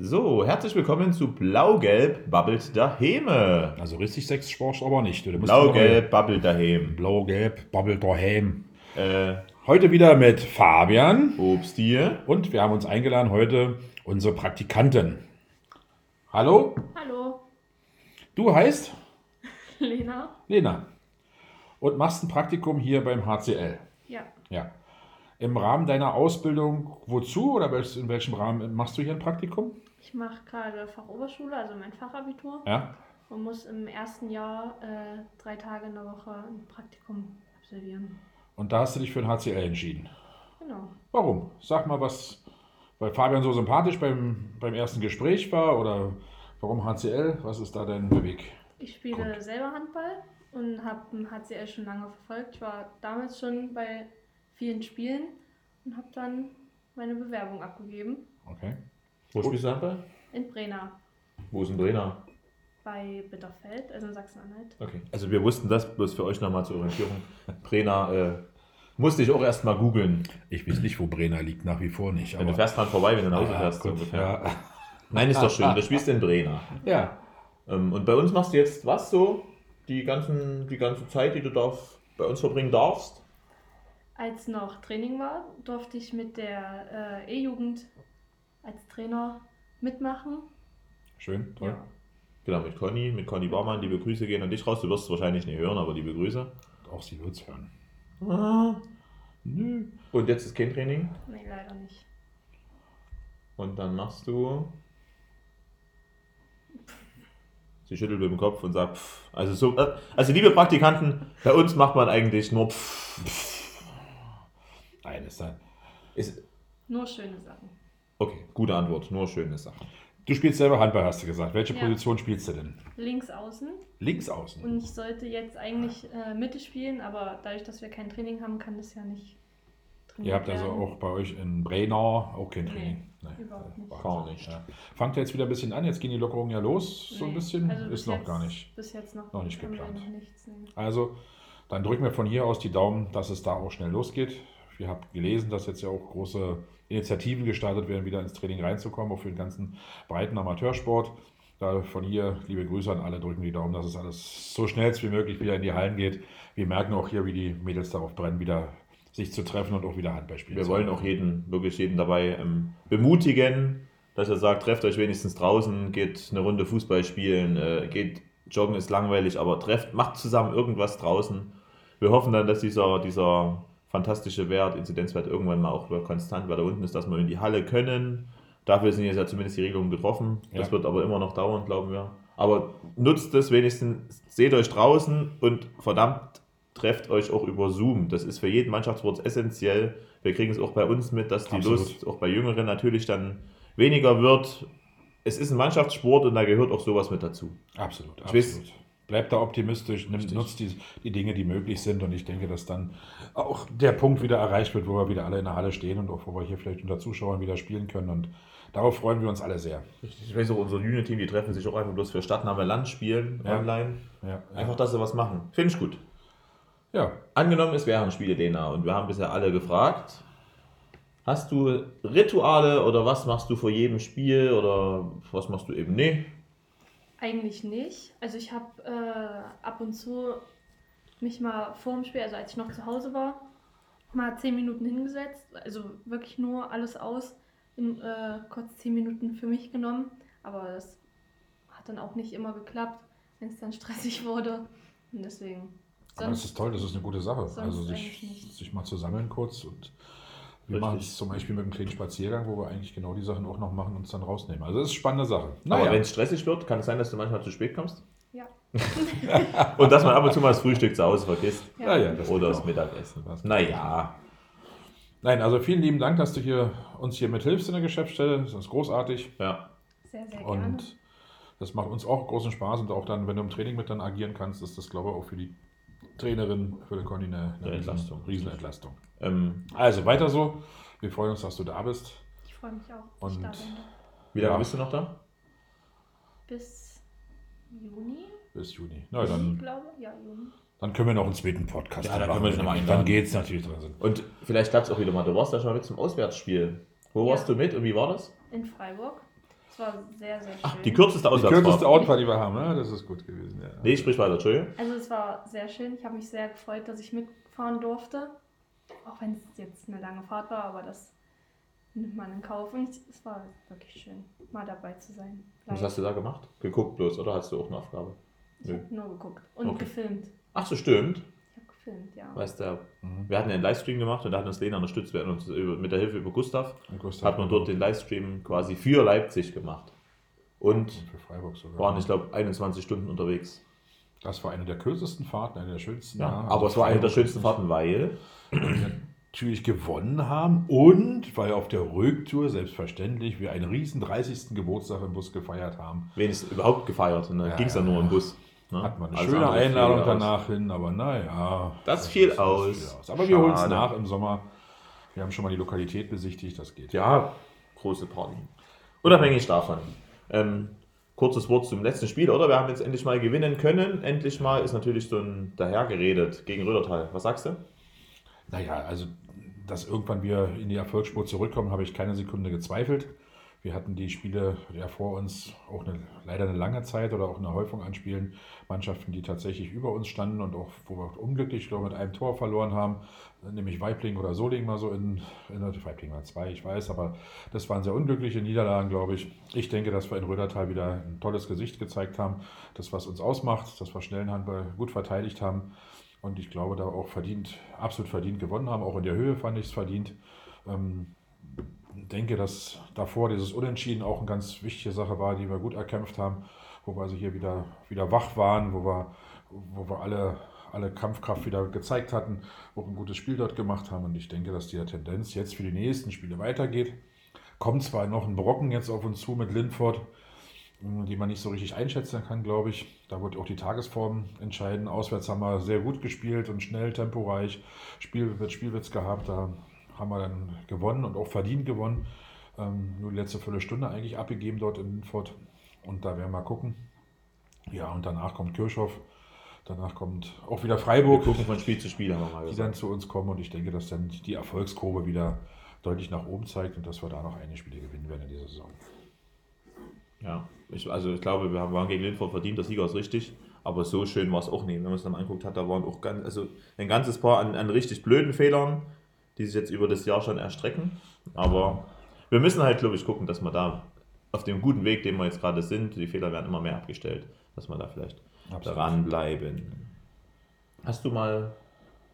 So, herzlich willkommen zu Blau-Gelb babbelt Daheme. Also richtig Sex sporst aber nicht. Blau-Gelb babbelt Dahem. Blau-Gelb, babbelt daheim. Äh, Heute wieder mit Fabian Obstie. und wir haben uns eingeladen heute unsere Praktikantin. Hallo, Hallo, du heißt Lena. Lena und machst ein Praktikum hier beim HCL. Ja, Ja. Im Rahmen deiner Ausbildung wozu oder in welchem Rahmen machst du hier ein Praktikum? Ich mache gerade Fachoberschule, also mein Fachabitur Ja. und muss im ersten Jahr äh, drei Tage in der Woche ein Praktikum absolvieren. Und da hast du dich für ein HCL entschieden. Genau. Warum? Sag mal, was, weil Fabian so sympathisch beim, beim ersten Gespräch war oder warum HCL? Was ist da dein Beweg? Ich spiele Gut. selber Handball und habe ein HCL schon lange verfolgt. Ich war damals schon bei vielen Spielen und habe dann meine Bewerbung abgegeben Okay. Wo spielst du Handball? in Brena Wo ist denn Brenner? bei Bitterfeld, also in Sachsen-Anhalt. Okay. Also wir wussten das, bloß für euch nochmal zur Orientierung. Brenner äh, musste ich auch erst mal googeln. Ich weiß nicht, wo Brenner liegt, nach wie vor nicht. Ja, du fährst dran vorbei, wenn du nach Hause Ah, fährst. gut, ja. Nein, ist doch schön. Du spielst in Brenner. ja. Ähm, und bei uns machst du jetzt was so? Die, ganzen, die ganze Zeit, die du darf, bei uns verbringen darfst? Als noch Training war, durfte ich mit der äh, E-Jugend als Trainer mitmachen. Schön, toll. Ja. Genau, mit Conny, mit Conny Barmann. Liebe Grüße gehen an dich raus. Du wirst es wahrscheinlich nicht hören, aber liebe Grüße. Auch sie wird es hören. Ah, nö. Und jetzt ist kein Training. Nee, leider nicht. Und dann machst du. Sie schüttelt mit dem Kopf und sagt, pff. Also, so, äh, also liebe Praktikanten, bei uns macht man eigentlich nur pff. Nein, ist dann. Ist, Nur schöne Sachen. Okay, gute Antwort. Nur schöne Sachen. Du spielst selber Handball, hast du gesagt. Welche Ja. Position spielst du denn? Links außen. Links außen. Und ich sollte jetzt eigentlich äh, Mitte spielen, aber dadurch, dass wir kein Training haben, kann das ja nicht Ihr habt also auch bei euch in Brenner auch kein Training. überhaupt nicht. Gar nicht. Ja. Fangt ihr jetzt wieder ein bisschen an, jetzt gehen die Lockerungen ja los, so ein Nee, bisschen. also ist noch jetzt- gar nicht. Bis jetzt noch, noch nicht geplant. Noch nichts, nee. Also, dann drücken wir von hier aus die Daumen, dass es da auch schnell losgeht. Wir haben gelesen, dass jetzt ja auch große Initiativen gestartet werden, wieder ins Training reinzukommen, auch für den ganzen breiten Amateursport. Da von hier liebe Grüße an alle, drücken die Daumen, dass es alles so schnell wie möglich wieder in die Hallen geht. Wir merken auch hier, wie die Mädels darauf brennen, wieder sich zu treffen und auch wieder Handball spielen. Wir zu wollen auch jeden, wirklich jeden dabei ähm, bemutigen, dass er sagt, trefft euch wenigstens draußen, geht eine Runde Fußball spielen, äh, geht joggen ist langweilig, aber trefft, macht zusammen irgendwas draußen. Wir hoffen dann, dass dieser, dieser fantastische Wert, Inzidenzwert irgendwann mal auch konstant weiter unten ist, dass wir in die Halle können. Dafür sind jetzt ja zumindest die Regelungen getroffen. Das Ja. wird aber immer noch dauern, glauben wir. Aber nutzt es wenigstens, seht euch draußen und verdammt trefft euch auch über Zoom. Das ist für jeden Mannschaftssport essentiell. Wir kriegen es auch bei uns mit, dass die Absolut. Lust auch bei Jüngeren natürlich dann weniger wird. Es ist ein Mannschaftssport und da gehört auch sowas mit dazu. Absolut, Ich weiß- Bleibt da optimistisch, nimm, nutzt die, die Dinge, die möglich sind und ich denke, dass dann auch der Punkt wieder erreicht wird, wo wir wieder alle in der Halle stehen und auch wo wir hier vielleicht unter Zuschauern wieder spielen können und darauf freuen wir uns alle sehr. Ich weiß auch, unser Junior-Team, die treffen sich auch einfach bloß für Stadtname Land spielen Ja. online. Ja, Einfach, dass sie was machen. Finde ich gut. ja. Angenommen, es wären Spiele, Lena, und wir haben bisher alle gefragt, hast du Rituale oder was machst du vor jedem Spiel oder was machst du eben nicht? Eigentlich nicht. Also ich habe äh, ab und zu mich mal vor dem Spiel, also als ich noch zu Hause war, mal zehn Minuten hingesetzt. Also wirklich nur alles aus, in, äh, kurz zehn Minuten für mich genommen. Aber das hat dann auch nicht immer geklappt, wenn es dann stressig wurde. Und deswegen. Aber das ist toll, das ist eine gute Sache. Also sich, sich mal zu sammeln kurz und wir machen es zum Beispiel mit einem kleinen Spaziergang, wo wir eigentlich genau die Sachen auch noch machen und uns dann rausnehmen. Also das ist eine spannende Sache. Aber Naja, wenn es stressig wird, kann es sein, dass du manchmal zu spät kommst? Ja. Und dass man ab und zu mal das Frühstück zu Hause vergisst. ja, ja, das Oder das. Mittagessen. Das- Naja. Nein, also vielen lieben Dank, dass du hier uns hier mithilfst in der Geschäftsstelle. Das ist großartig. Ja. Sehr, sehr gerne. Und das macht uns auch großen Spaß und auch dann, wenn du im Training mit dann agieren kannst, ist das, glaube ich, auch für die Trainerin, für den Conny eine, eine Entlastung. Riesenentlastung. Ähm, Also weiter so. Wir freuen uns, dass du da bist. ich freue mich auch, dass ich Und- da bin. wie lange Ja. bist du noch da? Bis Juni, Bis Juni. Na, ich dann, glaube. Ja, Juni. dann können wir noch einen zweiten Podcast Ja, da machen. können wir dich noch mal Dann geht es natürlich drin. Und vielleicht klappt es auch wieder mal. Du warst ja schon mal mit zum Auswärtsspiel. Wo Ja. warst du mit und wie war das? In Freiburg. Es war sehr, sehr schön. Ach, die kürzeste Die Auswärtsfahrt. kürzeste Outfahrt, die wir haben, ne? das ist gut gewesen. Ja. Nee, sprich weiter, Entschuldigung. Also es war sehr schön. Ich habe mich sehr gefreut, dass ich mitfahren durfte. Auch wenn es jetzt eine lange Fahrt war, aber das nimmt man in Kauf. Und ich- es war wirklich schön, mal dabei zu sein. Was hast du da gemacht? Geguckt bloß, oder hast du auch eine Aufgabe? Ich habe nur geguckt und Okay. gefilmt. Ach so, stimmt. Gefilmt, ja. Weißt du, Mhm. wir hatten einen Livestream gemacht und da hat uns Lena unterstützt. Wir hatten uns über, mit der Hilfe über Gustav, Und Gustav hat man dort den Livestream quasi für Leipzig gemacht. Und für Freiburg sogar. waren, ich glaube, 21 Stunden unterwegs. Das war eine der kürzesten Fahrten, eine der schönsten. Ja, Also aber es war eine der schönsten Fahrten, weil natürlich gewonnen haben und weil auf der Rücktour selbstverständlich wir einen riesen 30. Geburtstag im Bus gefeiert haben. wenigstens überhaupt gefeiert. Und dann Ja, ging es ja ja, nur ja. im Bus. Ne? Hat man eine Alles schöne Einladung aus. danach hin, aber naja. Das fiel ist- aus. Aber wir holen es Schade. nach im Sommer. Wir haben schon mal die Lokalität besichtigt, das geht. Ja, große Party. Unabhängig davon. Ähm, kurzes Wort zum letzten Spiel, oder? Wir haben jetzt endlich mal gewinnen können. Endlich mal ist natürlich so ein dahergeredet gegen Rödertal. Was sagst du? Naja, also, dass irgendwann wir in die Erfolgsspur zurückkommen, habe ich keine Sekunde gezweifelt. Wir hatten die Spiele ja vor uns auch eine, leider eine lange Zeit oder auch eine Häufung an Spielen. Mannschaften, die tatsächlich über uns standen und auch, wo wir auch unglücklich ich glaube, mit einem Tor verloren haben, nämlich Weibling oder Soling mal so in, in Weibling war zwei, ich weiß, aber das waren sehr unglückliche Niederlagen, glaube ich. Ich denke, dass wir in Rödertal wieder ein tolles Gesicht gezeigt haben, das, was uns ausmacht, dass wir schnellen Handball gut verteidigt haben. Und ich glaube, da auch verdient, absolut verdient gewonnen haben. Auch in der Höhe fand ich es verdient. Ähm, denke, dass davor dieses Unentschieden auch eine ganz wichtige Sache war, die wir gut erkämpft haben, wo wir also hier wieder, wieder wach waren, wo wir, wo wir alle, alle Kampfkraft wieder gezeigt hatten, auch ein gutes Spiel dort gemacht haben. Und ich denke, dass die Tendenz jetzt für die nächsten Spiele weitergeht. Kommt zwar noch ein Brocken jetzt auf uns zu mit Lindford, die man nicht so richtig einschätzen kann, glaube ich. Da wird auch die Tagesform entscheiden. Auswärts haben wir sehr gut gespielt und schnell, temporeich. Spiel mit Spielwitz gehabt. Da haben wir dann gewonnen und auch verdient gewonnen. Ähm, nur die letzte Viertelstunde eigentlich abgegeben dort in Lindford. Und da werden wir gucken. Ja, und danach kommt Kirchhoff. Danach kommt auch wieder Wir Freiburg, gucken von Spiel zu Spiel, haben wir mal die dann zu uns kommen. Und ich denke, dass dann die Erfolgskurve wieder deutlich nach oben zeigt und dass wir da noch einige Spiele gewinnen werden in dieser Saison. Ja, ich, also ich glaube, wir waren gegen Lindford verdient, der Sieger ist richtig. Aber so schön war es auch nicht. Wenn man es dann mal anguckt hat, da waren auch ganz, also ein ganzes Paar an, an richtig blöden Fehlern, die sich jetzt über das Jahr schon erstrecken. Aber wir müssen halt, glaube ich, gucken, dass wir da auf dem guten Weg, den wir jetzt gerade sind, die Fehler werden immer mehr abgestellt, dass wir da vielleicht Absolut. dranbleiben. Hast du mal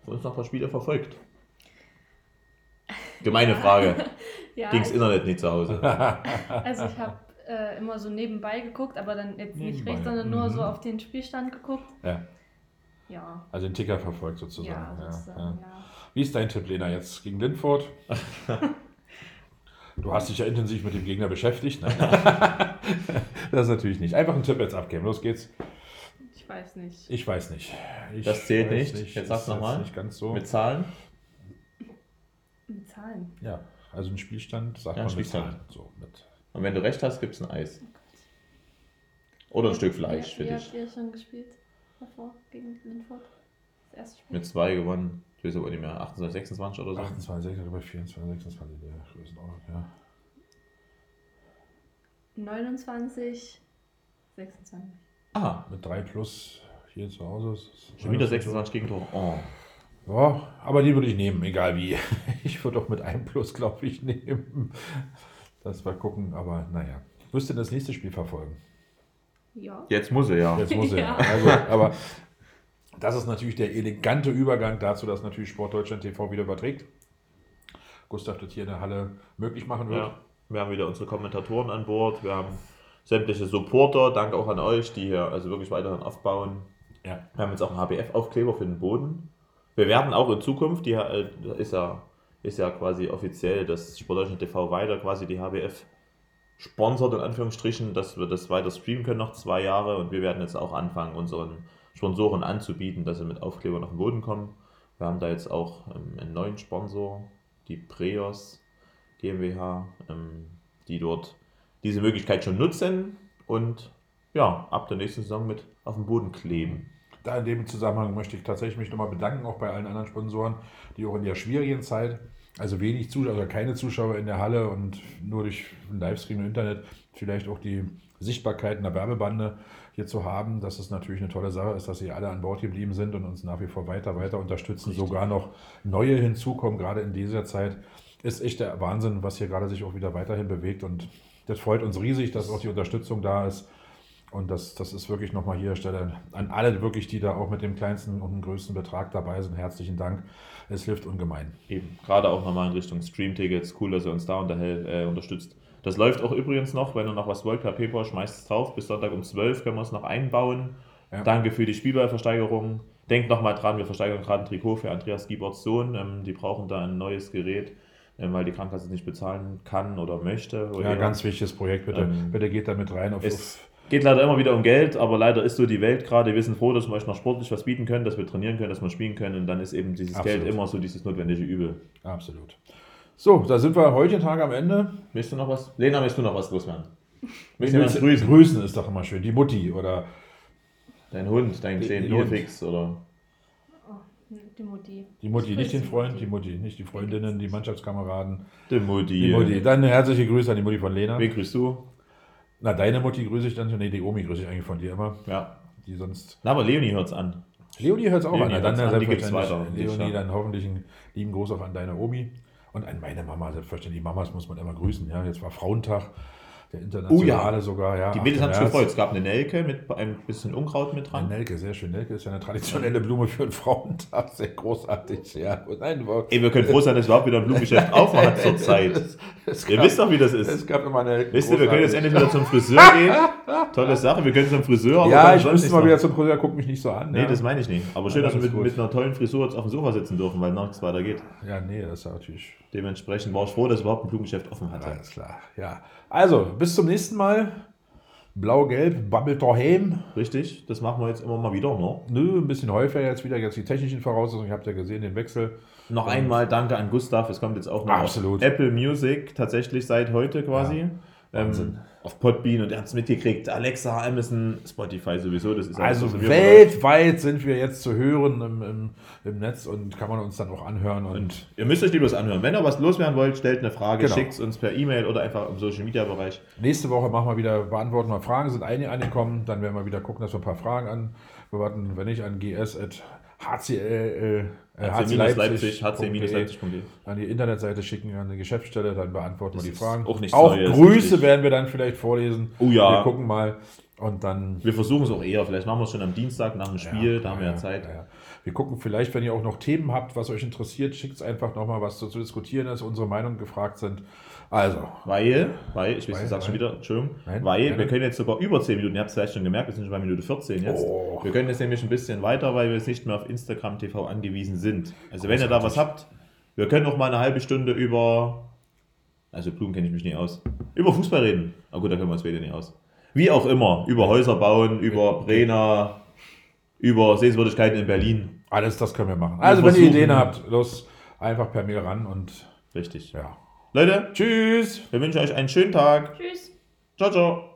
für uns noch ein paar Spiele verfolgt? Gemeine Frage. Ja, Ging's ich, Internet nicht zu Hause? also ich habe äh, immer so nebenbei geguckt, aber dann jetzt nicht Nebenbei, rechts, sondern nur mhm. so auf den Spielstand geguckt. Ja, Ja, also den Ticker verfolgt sozusagen. ja, Ja, sozusagen, ja. Wie ist dein Tipp, Lena, jetzt gegen Lindford? Du hast dich ja intensiv mit dem Gegner beschäftigt. Nein. das natürlich nicht. Einfach einen Tipp jetzt abgeben. Los geht's. Ich weiß nicht. Ich weiß nicht. Ich Das zählt weiß nicht. Jetzt sag's Ist noch mal. Nicht ganz so. Mit Zahlen? Mit Zahlen. ja, also ein Spielstand sagt Ja, man mit Spielstand. Zahlen. So, mit Und wenn du recht hast, gibt es ein Eis. Oder ein Stück Fleisch wie, für wie dich. habt ihr schon gespielt davor gegen Lindford? Das erste Spiel? Mit zwei gewonnen. Ich weiß aber nicht mehr. 28, 26 oder so. 28, oder bei 24, 26 der Größenordnung. Ja. 29, 26. Ah, Mit 3 plus hier zu Hause. ist es schon wieder 26 Gegentore. Oh. Ja, aber die würde ich nehmen, egal wie. Ich würde auch mit einem Plus, glaube ich, nehmen. Das mal gucken, aber naja. Wirst du das nächste Spiel verfolgen? Ja. Jetzt muss er ja. Jetzt muss er. Ja. Also, aber das ist natürlich der elegante Übergang dazu, dass natürlich Sport Deutschland TV wieder überträgt. Gustav das hier in der Halle möglich machen wird. ja. Wir haben wieder unsere Kommentatoren an Bord. Wir haben sämtliche Supporter. Danke auch an euch, die hier also wirklich weiterhin aufbauen. Ja. Wir haben jetzt auch einen HBF-Aufkleber für den Boden. Wir werden auch in Zukunft, die äh, ist ja, ist ja quasi offiziell, dass Sport Deutschland TV weiter quasi die HBF sponsert, in Anführungsstrichen, dass wir das weiter streamen können, noch zwei Jahre. Und wir werden jetzt auch anfangen, unseren Sponsoren anzubieten, dass sie mit Aufklebern auf den Boden kommen. Wir haben da jetzt auch ähm, einen neuen Sponsor, die Preos GmbH, ähm, die dort diese Möglichkeit schon nutzen und ja, ab der nächsten Saison mit auf dem Boden kleben. Da in dem Zusammenhang möchte ich tatsächlich mich nochmal bedanken, auch bei allen anderen Sponsoren, die auch in der schwierigen Zeit Also wenig Zuschauer, oder keine Zuschauer in der Halle und nur durch einen Livestream im Internet vielleicht auch die Sichtbarkeit in der Werbebande hier zu haben, dass es natürlich eine tolle Sache ist, dass sie alle an Bord geblieben sind und uns nach wie vor weiter, weiter unterstützen. Richtig. Sogar noch neue hinzukommen, gerade in dieser Zeit. Ist echt der Wahnsinn, was hier gerade sich auch wieder weiterhin bewegt und das freut uns riesig, dass auch die Unterstützung da ist. Und das, das ist wirklich nochmal hier Stelle an alle wirklich, die da auch mit dem kleinsten und dem größten Betrag dabei sind. Herzlichen Dank. Es hilft ungemein. Eben, gerade auch nochmal in Richtung Stream-Tickets. Cool, dass ihr uns da äh, unterstützt. Das läuft auch übrigens noch, wenn ihr noch was wollt, per PayPal schmeißt es drauf. Bis Sonntag um 12 können wir es noch einbauen. Ja. Danke für die Spielballversteigerung. Denkt nochmal dran, wir versteigern gerade ein Trikot für Andreas Gieberts Sohn. Ähm, die brauchen da ein neues Gerät, ähm, weil die Krankenkasse es nicht bezahlen kann oder möchte. Oder Ja, ganz wichtiges Projekt. Bitte, Ähm, bitte geht da mit rein. Auf, Es geht leider immer wieder um Geld, aber leider ist so die Welt gerade. Wir sind froh, dass wir euch noch sportlich was bieten können, dass wir trainieren können, dass wir spielen können. Und dann ist eben dieses Absolut. Geld immer so dieses notwendige Übel. absolut. So, da sind wir heute Tag am Ende. Willst du noch was? Lena, willst du noch was loswerden? Willst du jemanden Grüßen. grüßen? Ist doch immer schön. Die Mutti oder Dein Hund, dein kleinen Hund. Idefix oder. Die Mutti. die Mutti, Ich nicht den Freund, die Mutti, nicht die Freundinnen, die Mannschaftskameraden. Die Mutti. Die Mutti. Dann herzliche Grüße an die Mutti von Lena. Wen grüßt du? Na, deine Mutti grüße ich dann schon. Nee, die Omi grüße ich eigentlich von dir immer. Ja. Die sonst. Na, aber Leonie hört's an. Leonie hört es auch Leonie an. Hört's dann an, die gibt's weiter. Leonie, ja- dann hoffentlich einen lieben Gruß auch an deine Omi. Und an meine Mama, selbstverständlich. Mamas muss man immer grüßen. Ja, jetzt war Frauentag, der internationale sogar. Ja, Die 8. Mädels haben sich März. gefreut. Es gab eine Nelke mit ein bisschen Unkraut mit Eine dran. Nelke, sehr schön. Nelke ist ja eine traditionelle Blume für einen Frauentag. Sehr großartig. Ja, nein, Ey, wir können froh sein, dass überhaupt wieder ein Blumengeschäft aufmacht zur Zeit. Es, es Ihr gab- wisst doch, wie das Es ist. gab immer eine. Wisst ihr, wir können jetzt endlich wieder zum Friseur gehen. Tolle Sache, wir können zum Friseur. Ja, ich müsste mal noch. wieder zum Friseur, guck mich nicht so an. Nee, ja. das meine ich nicht. Aber schön, Ja, dass wir mit, mit einer tollen Frisur jetzt auf dem Sofa sitzen dürfen, weil noch nichts weiter geht. ja, nee, das ist ja natürlich. Dementsprechend war ich froh, dass überhaupt ein Blumengeschäft offen hatte. Alles klar. Ja. Also, bis zum nächsten Mal. Blau-Gelb, babbelt daheim. Richtig, das machen wir jetzt immer mal wieder. Ne? Nö, ein bisschen häufiger jetzt wieder. Jetzt die technischen Voraussetzungen. Ihr habt ja gesehen, den Wechsel. Noch einmal danke an Gustav. Es kommt jetzt auch noch Absolut. Apple Music, tatsächlich seit heute quasi. Wahnsinn. ähm, auf Podbean und ihr habt es mitgekriegt. Alexa, Amazon, Spotify sowieso. Das ist Also weltweit sind wir jetzt zu hören im, im, im Netz und kann man uns dann auch anhören. Und, Und ihr müsst euch lieber was anhören. Wenn ihr was loswerden wollt, stellt eine Frage, Genau. schickt es uns per E-Mail oder einfach im Social Media Bereich. nächste Woche machen wir wieder, beantworten wir Fragen, sind einige angekommen. Dann werden wir wieder gucken, dass wir ein paar Fragen an beantworten. Wenn nicht, an gs HCL, äh, HC Leipzig, Leipzig.de hc-leipzig.de. an die Internetseite schicken, an die Geschäftsstelle, dann beantworten Das wir die Fragen. auch auch Neues, Grüße werden wir dann vielleicht vorlesen. Oh ja. Wir gucken mal und dann Wir versuchen es auch eher. Vielleicht machen wir es schon am Dienstag nach dem Spiel, da haben wir ja, ja, Zeit. ja, ja. Wir gucken vielleicht, wenn ihr auch noch Themen habt, was euch interessiert, schickt es einfach nochmal, was zu, zu diskutieren ist, unsere Meinungen gefragt sind. Also, Weil, weil, ich weiß, du sagst schon wieder, Entschuldigung, Nein, weil gerne. wir können jetzt sogar über 10 Minuten, ihr habt es vielleicht schon gemerkt, wir sind schon bei Minute 14 jetzt. Oh. Wir können jetzt nämlich ein bisschen weiter, weil wir jetzt nicht mehr auf Instagram TV angewiesen sind. Also wenn ihr da was habt, wir können auch mal eine halbe Stunde über, also Blumen kenne ich mich nicht aus, über Fußball reden. Na gut, da können wir uns beide nicht aus. Wie auch immer, über Häuser bauen, über Brenner, über Sehenswürdigkeiten in Berlin. alles das können wir machen. Also, wenn ihr Ideen habt, los, einfach per Mail ran und Richtig. ja. Leute, Tschüss! wir wünschen euch einen schönen Tag. Tschüss. Ciao, ciao.